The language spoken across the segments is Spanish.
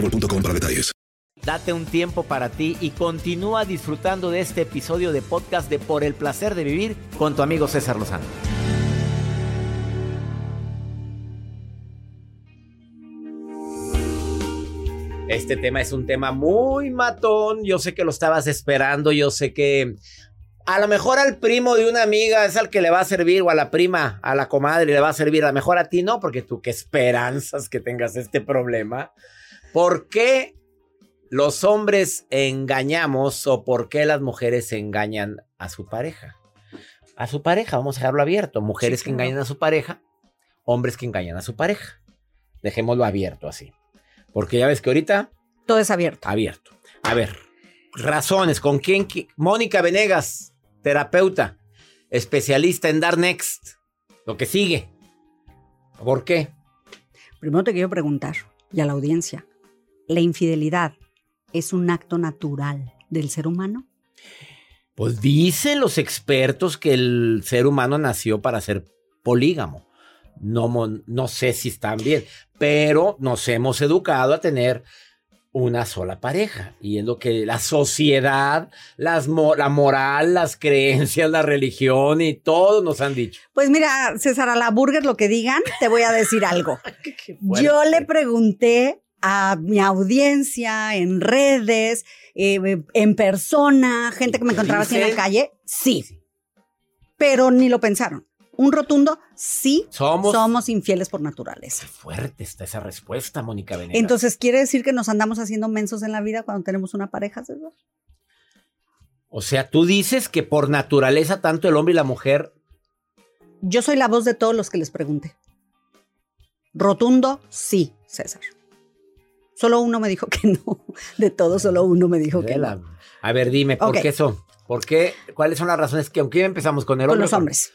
boostmobile.com para detalles. Date un tiempo para ti y continúa disfrutando de este episodio de podcast de Por el placer de vivir con tu amigo César Lozano. Este tema es un tema muy matón. Yo sé que lo estabas esperando. Yo sé que a lo mejor al primo de una amiga es al que le va a servir, o a la prima, a la comadre le va a servir. A lo mejor a ti no, porque tú qué esperanzas que tengas este problema. ¿Por qué los hombres engañamos o por qué las mujeres engañan a su pareja? A su pareja, vamos a dejarlo abierto. Mujeres que engañan a su pareja, hombres que engañan a su pareja. Dejémoslo abierto así. Porque ya ves que ahorita... Todo es abierto. Abierto. A ver, razones. ¿Con quién? qui- Mónica Venegas, terapeuta, especialista en Dar Next. Lo que sigue. ¿Por qué? Primero te quiero preguntar, y a la audiencia, ¿la infidelidad es un acto natural del ser humano? Pues dicen los expertos que el ser humano nació para ser polígamo. No, no sé si están bien, pero nos hemos educado a tener una sola pareja. Y es lo que la sociedad, las mo- la moral, las creencias, la religión y todo nos han dicho. Pues mira, César, a la burger lo que digan, te voy a decir algo. Yo le pregunté a mi audiencia en redes, eh, en persona, gente que me encontraba así en la calle, sí. Pero ni lo pensaron. Un rotundo, sí, Somos- somos infieles por naturaleza. Fuerte está esa respuesta, Mónica Venegas. Entonces, ¿quiere decir que nos andamos haciendo mensos en la vida cuando tenemos una pareja, César? o sea, tú dices que por naturaleza tanto el hombre y la mujer Yo soy la voz de todos los que les pregunté. Rotundo, sí, César. Solo uno me dijo que no. De todos, solo uno me dijo que Vela. no. A ver, dime, ¿por qué eso? ¿Por qué? ¿Cuáles son las razones que, aunque empezamos con el Con hombre? los hombres.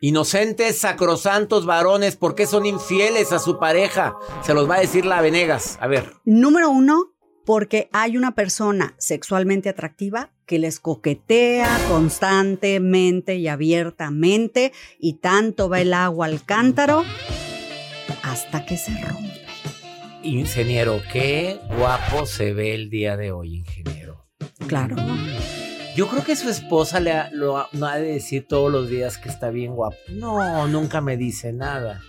Inocentes, sacrosantos varones, ¿por qué son infieles a su pareja? Se los va a decir la Venegas. A ver, Número uno, porque hay una persona sexualmente atractiva que les coquetea constantemente y abiertamente y tanto va el agua al cántaro hasta que se rompe. Ingeniero, qué guapo se ve el día de hoy, ingeniero. Claro. Yo creo que su esposa le ha, lo ha- no ha de decir todos los días que está bien guapo. No, nunca me dice nada.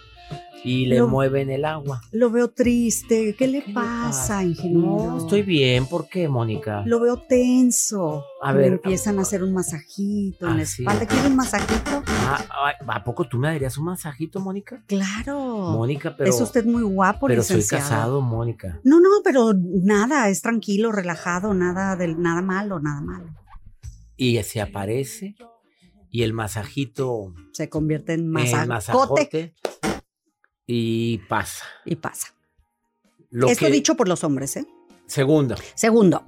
Y le Lo- mueven el agua. Lo veo triste. ¿Qué le ¿Qué le pasa, pasa? ingeniero? No, estoy bien. ¿Por qué, Mónica? Lo veo tenso. A Me ver, empiezan a hacer un masajito en Ah, la sí. espalda. ¿Quieres un masajito? Ah, ¿A poco tú me darías un masajito, Mónica? Claro. Mónica, pero. es usted muy guapo, Pero soy licenciado. casado, Mónica. No, no, pero nada, es tranquilo, relajado, nada del nada malo, nada malo. Y se aparece. Y el masajito. Se convierte en en masacote masajote. Y pasa. y pasa. Lo Esto que- dicho por los hombres, ¿eh? Segundo. Segundo,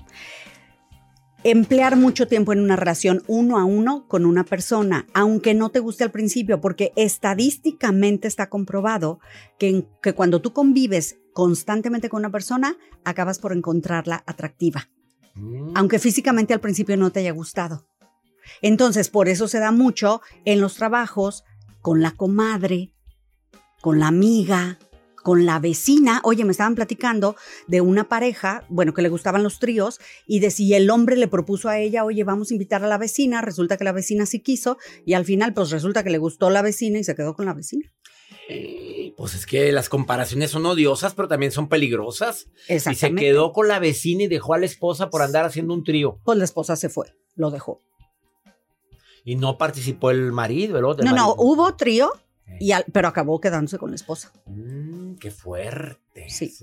emplear mucho tiempo en una relación uno a uno con una persona, aunque no te guste al principio, porque estadísticamente está comprobado que, que cuando tú convives constantemente con una persona, acabas por encontrarla atractiva, Mm. aunque físicamente al principio no te haya gustado. Entonces, por eso se da mucho en los trabajos con la comadre, con la amiga, con la vecina. Oye, me estaban platicando de una pareja, bueno, que le gustaban los tríos, y de si el hombre le propuso a ella, oye, vamos a invitar a la vecina, resulta que la vecina sí quiso, y al final, pues resulta que le gustó la vecina y se quedó con la vecina. Pues es que las comparaciones son odiosas, pero también son peligrosas. Y se quedó con la vecina y dejó a la esposa por andar haciendo un trío. Pues la esposa se fue, lo dejó. Y no participó el marido, el otro. No, no, marido. hubo trío, y al- pero acabó quedándose con la esposa. Mm, qué fuerte. Sí.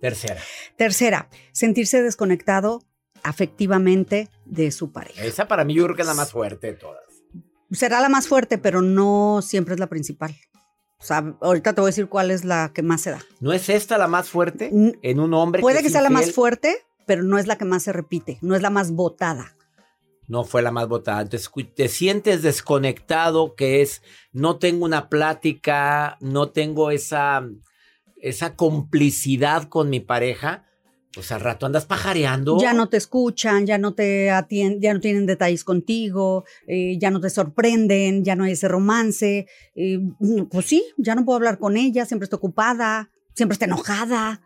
Tercera. Tercera, sentirse desconectado afectivamente de su pareja. Esa para mí yo creo que es la más fuerte de todas. Será la más fuerte, pero no siempre es la principal. O sea, ahorita te voy a decir cuál es la que más se da. ¿No es esta la más fuerte en un hombre? Puede que es sea la más fuerte, pero no es la que más se repite, no es la más votada. No fue la más votada. Te sientes desconectado, que es, no tengo una plática, no tengo esa, esa complicidad con mi pareja. Pues al rato andas pajareando. Ya no te escuchan, ya no te atienden, ya no tienen detalles contigo, eh, ya no te sorprenden, ya no hay ese romance. eh, pues sí, ya no puedo hablar con ella, siempre está ocupada, siempre está enojada.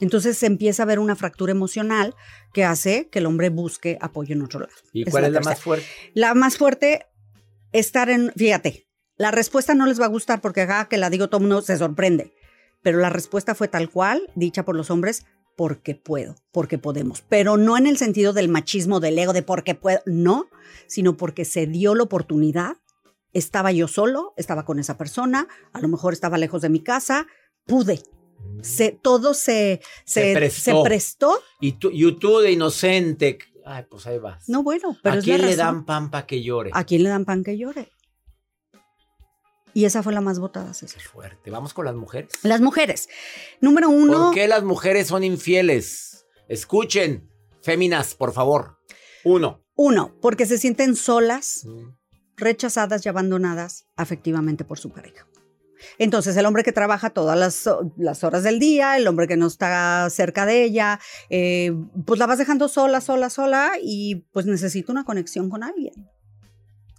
Entonces se empieza a ver una fractura emocional que hace que el hombre busque apoyo en otro lado. ¿Y cuál es la tercera. más fuerte? La más fuerte, estar en, fíjate, la respuesta no les va a gustar porque acá que la digo todo mundo se sorprende, pero la respuesta fue tal cual, dicha por los hombres, porque puedo, porque podemos, pero no en el sentido del machismo, del ego, de porque puedo, no, sino porque se dio la oportunidad, estaba yo solo, estaba con esa persona, a lo mejor estaba lejos de mi casa, pude. Se, todo se, Se se, prestó. se prestó. Y tú, y tú de inocente. Ay, pues ahí vas. No, bueno, pero ¿A es la quién le dan pan para que llore? ¿A quién le dan pan que llore? Y esa fue la más votada, César. Qué fuerte. Vamos con las mujeres. Las mujeres. Número uno. ¿Por qué las mujeres son infieles? Escuchen, féminas, por favor. Uno. Uno, porque se sienten solas, rechazadas y abandonadas afectivamente por su pareja. Entonces, el hombre que trabaja todas las, las horas del día, el hombre que no está cerca de ella, eh, pues la vas dejando sola, sola, sola y pues necesita una conexión con alguien.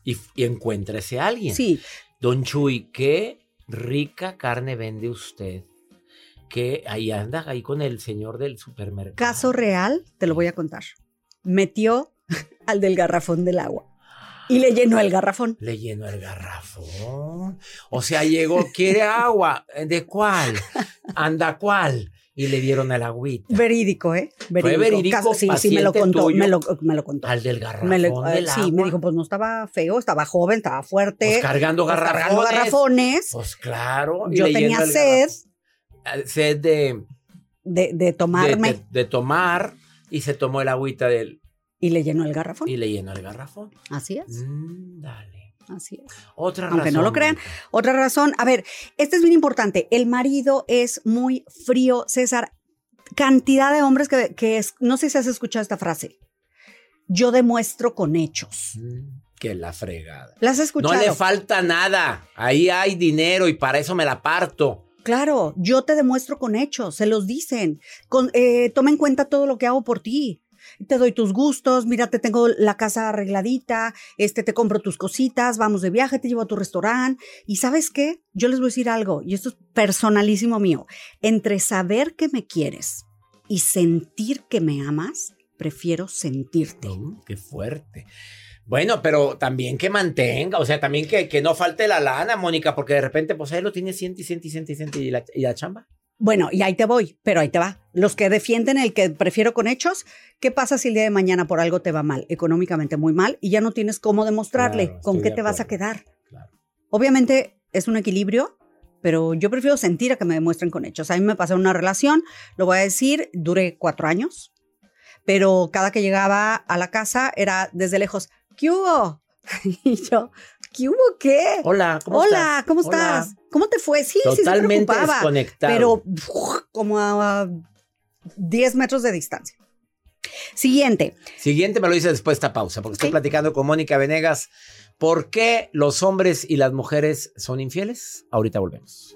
Y, y encuéntrese a alguien. Sí, Don Chuy, qué rica carne vende usted. Que ahí anda, ahí con el señor del supermercado. caso real, te lo voy a contar. Metió al del garrafón del agua y le llenó el garrafón. Le llenó el garrafón. O sea, llegó, quiere agua. ¿De cuál? Anda, ¿cuál? Y le dieron el agüita. Verídico, ¿eh? verídico, Caso- sí, sí, me lo contó, tuyo. me lo, me lo contó. Al del garrafón Me lo- eh, del sí, agua. me dijo, pues no estaba feo, estaba joven, estaba fuerte. Pues cargando pues, garrafones. cargando garrafones. Pues claro. y Yo tenía sed garrafón. Sed de, de, de de, tomarme de- de tomar y se tomó el agüita del y le llenó el garrafón. y le llenó el garrafón. Así es, Mm, dale. así es. Otra Aunque razón. no lo crean. Otra razón, a ver, este es bien importante. El marido es muy frío, César. Cantidad de hombres que, que es, no sé si has escuchado esta frase. Yo demuestro con hechos. Mm, Que la fregada. ¿Las has escuchado? No le falta nada. Ahí hay dinero y para eso me la parto. Claro, yo te demuestro con hechos, se los dicen. Con, eh, toma en cuenta todo lo que hago por ti. Te doy tus gustos, mira, te tengo la casa arregladita, este, te compro tus cositas, vamos de viaje, te llevo a tu restaurante. Y sabes qué, yo les voy a decir algo, y esto es personalísimo mío. Entre saber que me quieres y sentir que me amas, prefiero sentirte. Qué fuerte. Bueno, pero también que mantenga, o sea, también que, que no falte la lana, Mónica, porque de repente, pues ahí lo tiene y ciento y ciento y la, y la chamba. Bueno, y ahí te voy, pero ahí te va. Los que defienden el que prefiero con hechos, ¿qué pasa si el día de mañana por algo te va mal, económicamente muy mal, y ya no tienes cómo demostrarle Claro, con qué te vas a quedar? Claro. Obviamente es un equilibrio, pero yo prefiero sentir a que me demuestren con hechos. A mí me pasó una relación, lo voy a decir, duré cuatro años, pero cada que llegaba a la casa era desde lejos, ¿qué hubo? Y yo, ¿qué hubo qué? Hola, ¿cómo Hola, estás? ¿cómo Hola. estás? ¿Cómo te fue? Sí, sí, se Totalmente preocupaba desconectado. pero uf, como a 10 metros de distancia. Siguiente, Siguiente me lo dice después de esta pausa, porque estoy platicando con Mónica Venegas. ¿Por qué los hombres y las mujeres son infieles? Ahorita volvemos.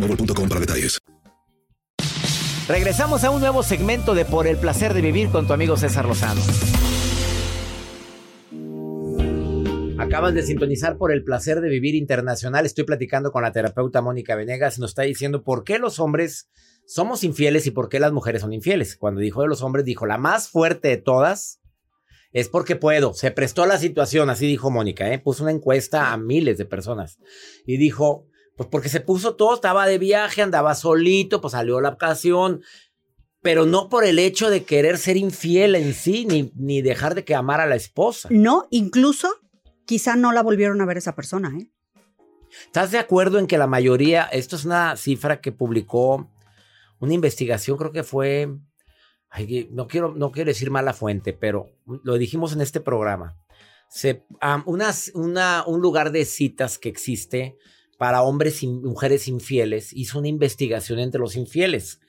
para detalles. Regresamos a un nuevo segmento de Por el placer de vivir con tu amigo César Lozano. Acabas de sintonizar por el placer de vivir internacional. Estoy platicando con la terapeuta Mónica Venegas. Nos está diciendo por qué los hombres somos infieles y por qué las mujeres son infieles. Cuando dijo de los hombres, dijo la más fuerte de todas es porque puedo. Se prestó la situación, así dijo Mónica. ¿eh? Puso una encuesta a miles de personas y dijo: Pues porque se puso todo, estaba de viaje, andaba solito, pues salió la ocasión. Pero no por el hecho de querer ser infiel en sí, ni, ni dejar de que amar a la esposa. No, incluso quizá no la volvieron a ver esa persona, ¿eh? ¿Estás de acuerdo en que la mayoría, esto es una cifra que publicó una investigación, creo que fue, ay, no, quiero, no quiero decir mala fuente, pero lo dijimos en este programa. Se, um, unas, una, un lugar de citas que existe para hombres y mujeres infieles hizo una investigación entre los infieles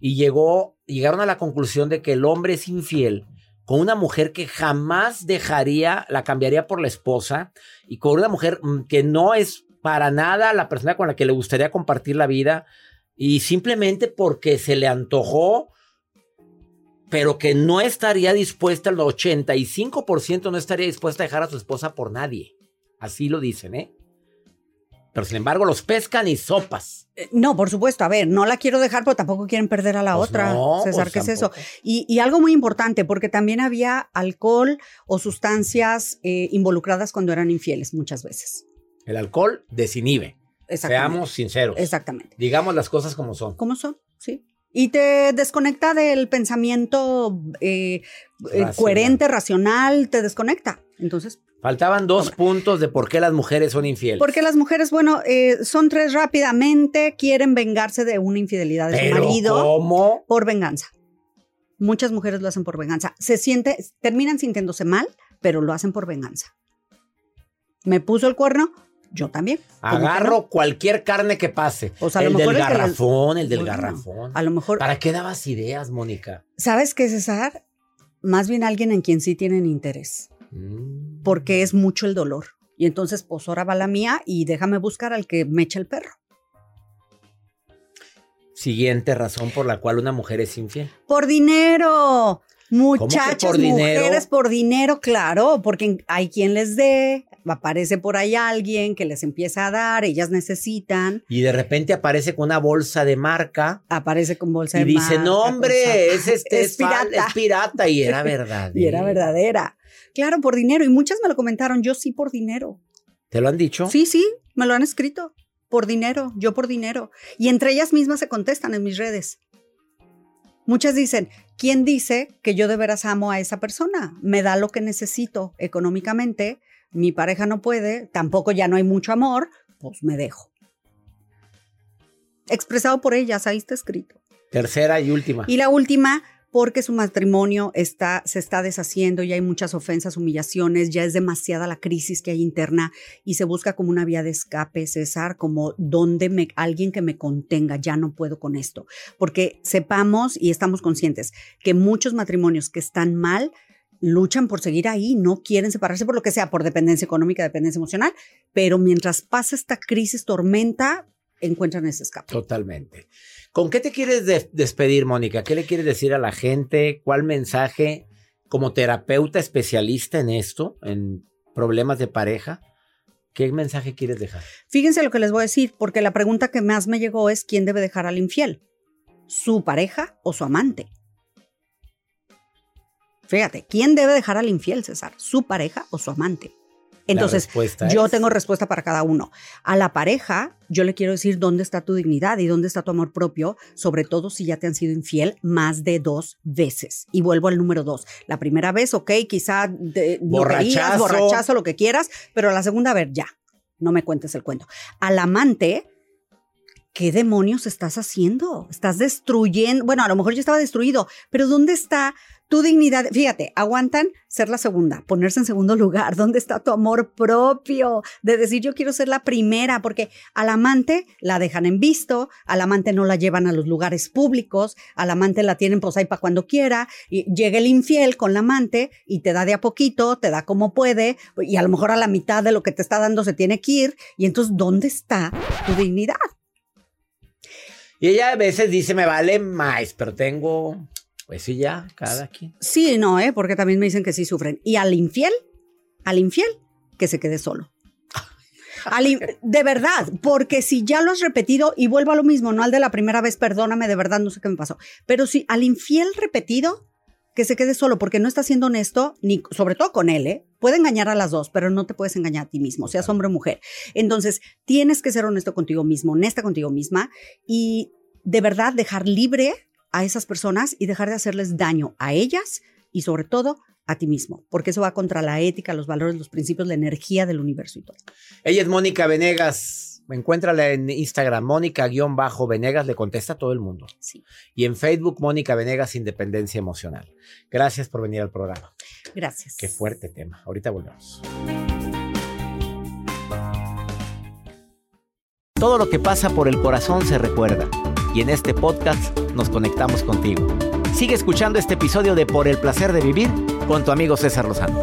y llegó, llegaron a la conclusión de que el hombre es infiel con una mujer que jamás dejaría, la cambiaría por la esposa, y con una mujer mm, que no es para nada la persona con la que le gustaría compartir la vida, y simplemente porque se le antojó, pero que no estaría dispuesta, el 85% no estaría dispuesta a dejar a su esposa por nadie. Así lo dicen, ¿eh? Pero sin embargo los pescan y sopas. Eh, No, por supuesto. A ver, no la quiero dejar, pero tampoco quieren perder a la Pues otra. no, César, pues ¿qué es eso? Y, y algo muy importante, porque también había alcohol o sustancias eh, involucradas cuando eran infieles muchas veces. El alcohol desinhibe. Exactamente. Seamos sinceros. Exactamente. Digamos las cosas como son. ¿Cómo son? Sí. Y te desconecta del pensamiento eh, eh, Racional. coherente, racional, te desconecta. Entonces, Faltaban dos puntos de por qué las mujeres son infieles. porque las mujeres, bueno, eh, son tres rápidamente, quieren vengarse de una infidelidad de su marido ¿cómo? por venganza. Muchas mujeres lo hacen por venganza. Se siente, terminan sintiéndose mal, pero lo hacen por venganza. Me puso el cuerno, yo también. ¿Cómo que Agarro cualquier carne que pase. O sea, a lo el mejor del el que les- garrafón, el del Bueno, garrafón. A lo mejor, ¿Para qué dabas ideas, Mónica? ¿sabes qué, César? Más bien alguien en quien sí tienen interés, Mm. porque es mucho el dolor. Y entonces, pues ahora va la mía y déjame buscar al que me echa el perro. Siguiente razón por la cual una mujer es infiel. Por dinero. por dinero? mujeres por dinero, claro, porque hay quien les dé, aparece por ahí alguien que les empieza a dar, ellas necesitan, Y de repente aparece con una bolsa de marca aparece con bolsa y de dice, marca, no con hombre, zapatos". es, este, Es es, pirata. es pirata. Y era verdad. Y era verdadera. Claro, por dinero. Y muchas me lo comentaron, yo sí por dinero. ¿Te lo han dicho? Sí, sí, me lo han escrito. Por dinero, yo por dinero. Y entre ellas mismas se contestan en mis redes. Muchas dicen, ¿quién dice que yo de veras amo a esa persona? Me da lo que necesito económicamente, mi pareja no puede, tampoco ya no hay mucho amor, pues me dejo. Expresado por ellas, ahí está escrito. Tercera y última. Y la última, porque su matrimonio está, se está deshaciendo y hay muchas ofensas, humillaciones, ya es demasiada la crisis que hay interna y se busca como una vía de escape, César, como donde me, alguien que me contenga, ya no puedo con esto. Porque sepamos y estamos conscientes que muchos matrimonios que están mal luchan por seguir ahí, no quieren separarse por lo que sea, por dependencia económica, dependencia emocional, pero mientras pasa esta crisis, tormenta, encuentran ese escape. Totalmente. ¿Con qué te quieres de- despedir, Mónica? ¿Qué le quieres decir a la gente? ¿Cuál mensaje como terapeuta especialista en esto, en problemas de pareja? ¿Qué mensaje quieres dejar? Fíjense lo que les voy a decir, porque la pregunta que más me llegó es quién debe dejar al infiel, su pareja o su amante. Fíjate, ¿quién debe dejar al infiel, César? ¿Su pareja o su amante? Entonces, yo es- tengo respuesta para cada uno. A la pareja, yo le quiero decir dónde está tu dignidad y dónde está tu amor propio, sobre todo si ya te han sido infiel más de dos veces. Y vuelvo al número dos. La primera vez, ok, quizá de, Borrachazo. loterías, borrachazo, lo que quieras, pero la segunda, a ver, ya, no me cuentes el cuento. Al amante, ¿qué demonios estás haciendo? Estás destruyendo, bueno, a lo mejor ya estaba destruido, pero ¿dónde está tu dignidad? Fíjate, aguantan ser la segunda, ponerse en segundo lugar. ¿Dónde está tu amor propio? De decir, yo quiero ser la primera, porque al amante la dejan en visto, al amante no la llevan a los lugares públicos, al amante la tienen pues ahí para cuando quiera, y llega el infiel con la amante y te da de a poquito, te da como puede, y a lo mejor a la mitad de lo que te está dando se tiene que ir, y entonces, ¿dónde está tu dignidad? Y ella a veces dice, me vale más, pero tengo... Pues sí, ya, cada quien. Sí, no, ¿eh? porque también me dicen que sí sufren. Y al infiel, al infiel, que se quede solo. De verdad, porque si ya lo has repetido y vuelvo a lo mismo, no al de la primera vez, perdóname, de verdad no sé qué me pasó, pero si al infiel repetido, que se quede solo, porque no está siendo honesto, ni sobre todo con él, ¿eh? Puede engañar a las dos, pero no te puedes engañar a ti mismo, seas hombre o mujer. Entonces, tienes que ser honesto contigo mismo, honesta contigo misma y de verdad dejar libre a esas personas y dejar de hacerles daño a ellas y sobre todo a ti mismo, porque eso va contra la ética, los valores, los principios, la energía del universo y todo. Ella es Mónica Venegas. Encuéntrala en Instagram, Mónica-Venegas, le contesta a todo el mundo. Sí. Y en Facebook, Mónica Venegas, Independencia Emocional. Gracias por venir al programa. Gracias. Qué fuerte tema. Ahorita volvemos. Todo lo que pasa por el corazón se recuerda. Y en este podcast nos conectamos contigo. Sigue escuchando este episodio de Por el placer de vivir con tu amigo César Lozano.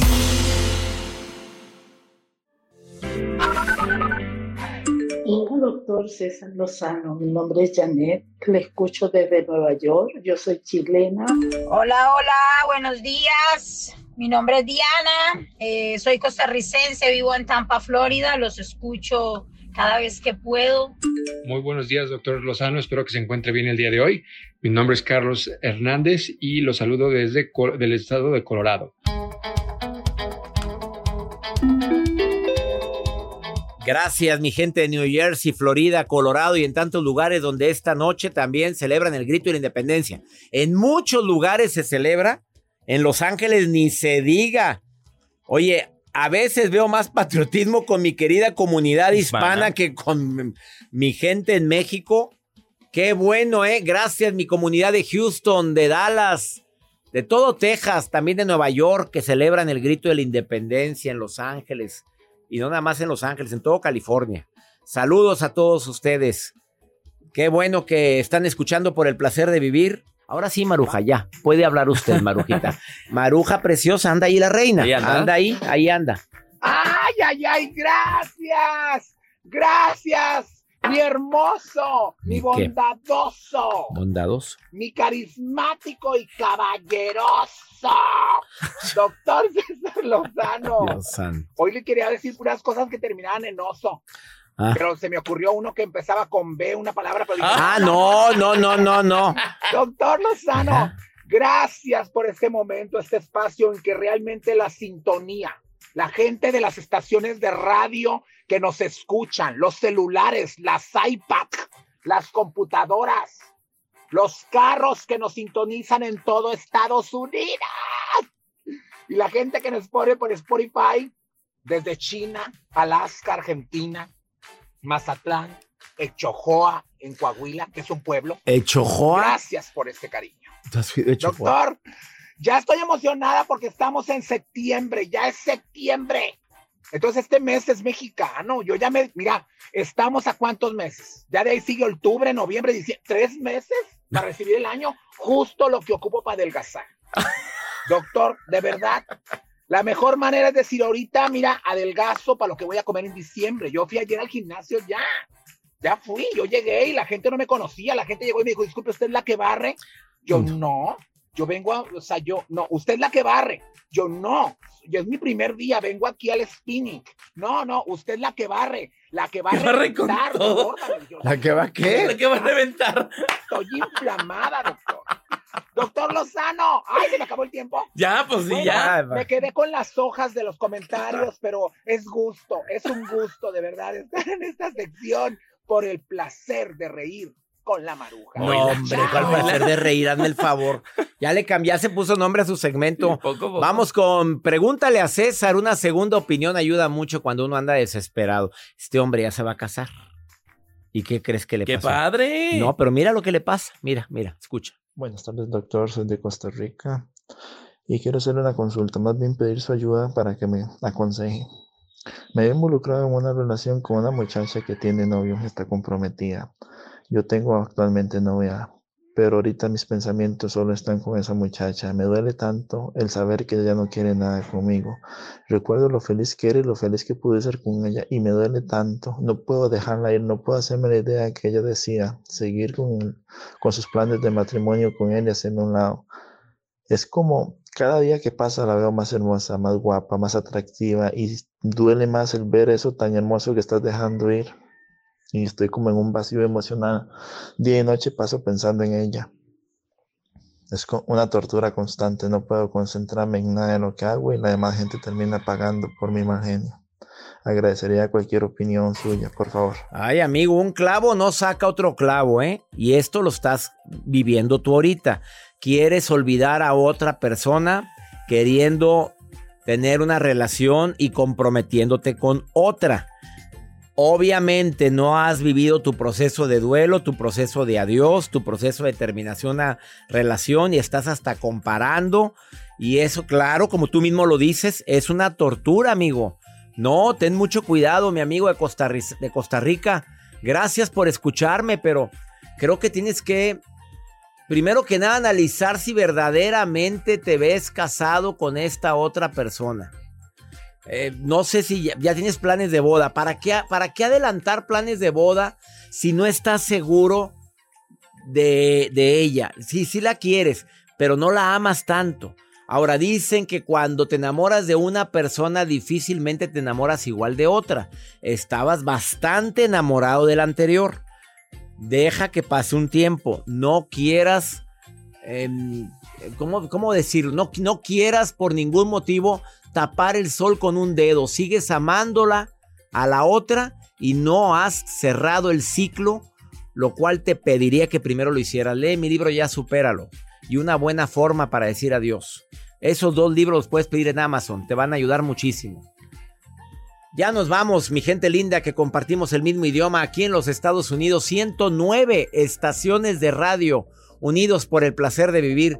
Hola, doctor César Lozano. Mi nombre es Janet. Le escucho desde Nueva York. Yo soy chilena. Hola, hola, buenos días. Mi nombre es Diana, eh, soy costarricense, vivo en Tampa, Florida. Los escucho cada vez que puedo. Muy buenos días, doctor Lozano. Espero que se encuentre bien el día de hoy. Mi nombre es Carlos Hernández y lo saludo desde del estado de Colorado. Gracias, mi gente de New Jersey, Florida, Colorado y en tantos lugares donde esta noche también celebran el grito de la independencia. En muchos lugares se celebra, en Los Ángeles ni se diga. Oye, a veces veo más patriotismo con mi querida comunidad hispana, Hispana. que con mi gente en México. Qué bueno, ¿eh? Gracias, mi comunidad de Houston, de Dallas, de todo Texas, también de Nueva York, que celebran el grito de la independencia en Los Ángeles. Y no nada más en Los Ángeles, en todo California. Saludos a todos ustedes. Qué bueno que están escuchando por el placer de vivir. Ahora sí, Maruja, ya. Puede hablar usted, Marujita. Maruja preciosa, anda ahí la reina. Ahí anda. anda ahí, ahí anda. ¡Ay, ay, ay! ¡Gracias! ¡Gracias! ¡Mi hermoso! ¡Mi bondadoso! Bondadoso. ¡Mi carismático y caballeroso! Doctor César Lozano. Dios. Hoy le quería decir puras cosas que terminaban en oso. Ah. Pero se me ocurrió uno que empezaba con B, una palabra. Pero dije, Ah, no, no, no, no, no. Doctor Lozano, Ajá. gracias por este momento, este espacio en que realmente la sintonía, la gente de las estaciones de radio que nos escuchan, los celulares, las iPad, las computadoras, los carros que nos sintonizan en todo Estados Unidos y la gente que nos pone por Spotify desde China, Alaska, Argentina, Mazatlán, Echojoa, en Coahuila, que es un pueblo. Echojoa. Gracias por este cariño. Doctor, ya estoy emocionada porque estamos en septiembre, ya es septiembre. Entonces este mes es mexicano. Yo ya me, mira, estamos a cuántos meses. Ya de ahí sigue octubre, noviembre, diciembre, tres meses para recibir el año, justo lo que ocupo para adelgazar. Doctor, de verdad, la mejor manera es decir ahorita, mira, adelgazo para lo que voy a comer en diciembre. Yo fui ayer al gimnasio ya. Ya fui, yo llegué y la gente no me conocía, la gente llegó y me dijo, disculpe, ¿usted es la que barre? Yo no, yo vengo a, o sea, yo, no, usted es la que barre. Yo no, yo es mi primer día, vengo aquí al spinning. No, no, usted es la que barre, la que va a reventar. Yo, ¿La que va qué? ¿La que va a reventar? Estoy inflamada, doctor. Doctor Lozano, ay, se me acabó el tiempo. Ya, pues sí, Bueno, ya. Me quedé con las hojas de los comentarios, pero es gusto, es un gusto de verdad estar en esta sección por el placer de reír con la maruja. No, hombre, cuál placer de reír, hazme el favor. Ya le cambié, ya se puso nombre a su segmento. Poco a poco. Vamos con Pregúntale a César. Una segunda opinión ayuda mucho cuando uno anda desesperado. Este hombre ya se va a casar. ¿Y qué crees que le ¡Qué pasó? padre! No, pero mira lo que le pasa. Mira, mira, escucha. Buenas tardes, doctor. Soy de Costa Rica y quiero hacerle una consulta, más bien pedir su ayuda para que me aconseje. Me he involucrado en una relación con una muchacha que tiene novio, está comprometida. Yo tengo actualmente novia, pero ahorita mis pensamientos solo están con esa muchacha. Me duele tanto el saber que ella no quiere nada conmigo. Recuerdo lo feliz que era y lo feliz que pude ser con ella y me duele tanto. No puedo dejarla ir, no puedo hacerme la idea que ella decía, seguir con, con sus planes de matrimonio con él y hacerme un lado. Es como cada día que pasa la veo más hermosa, más guapa, más atractiva y duele más el ver eso tan hermoso que estás dejando ir. Y estoy como en un vacío emocional. Día y noche paso pensando en ella. Es una tortura constante, no puedo concentrarme en nada de lo que hago y la demás gente termina pagando por mi mal. Agradecería cualquier opinión suya, por favor. Ay, amigo, un clavo no saca otro clavo, ¿eh? Y esto lo estás viviendo tú ahorita. Quieres olvidar a otra persona queriendo tener una relación y comprometiéndote con otra. Obviamente no has vivido tu proceso de duelo, tu proceso de adiós, tu proceso de terminación a relación y estás hasta comparando. Y eso, claro, como tú mismo lo dices, es una tortura, amigo. No, ten mucho cuidado, mi amigo de Costa, de Costa Rica. Gracias por escucharme, pero creo que tienes que, primero que nada, analizar si verdaderamente te ves casado con esta otra persona. Eh, no sé si ya, tienes planes de boda. ¿Para qué, ¿Para qué adelantar planes de boda si no estás seguro de, de ella? Sí, sí la quieres, pero no la amas tanto. Ahora dicen que cuando te enamoras de una persona difícilmente te enamoras igual de otra. Estabas bastante enamorado del anterior. Deja que pase un tiempo. No quieras... em, ¿cómo, cómo decir? No, no quieras por ningún motivo tapar el sol con un dedo. Sigues amándola a la otra y no has cerrado el ciclo, lo cual te pediría que primero lo hicieras. Lee mi libro ya, supéralo. Y una buena forma para decir adiós. Esos dos libros los puedes pedir en Amazon, te van a ayudar muchísimo. Ya nos vamos, mi gente linda, que compartimos el mismo idioma aquí en los Estados Unidos. 109 estaciones de radio unidos por el placer de vivir.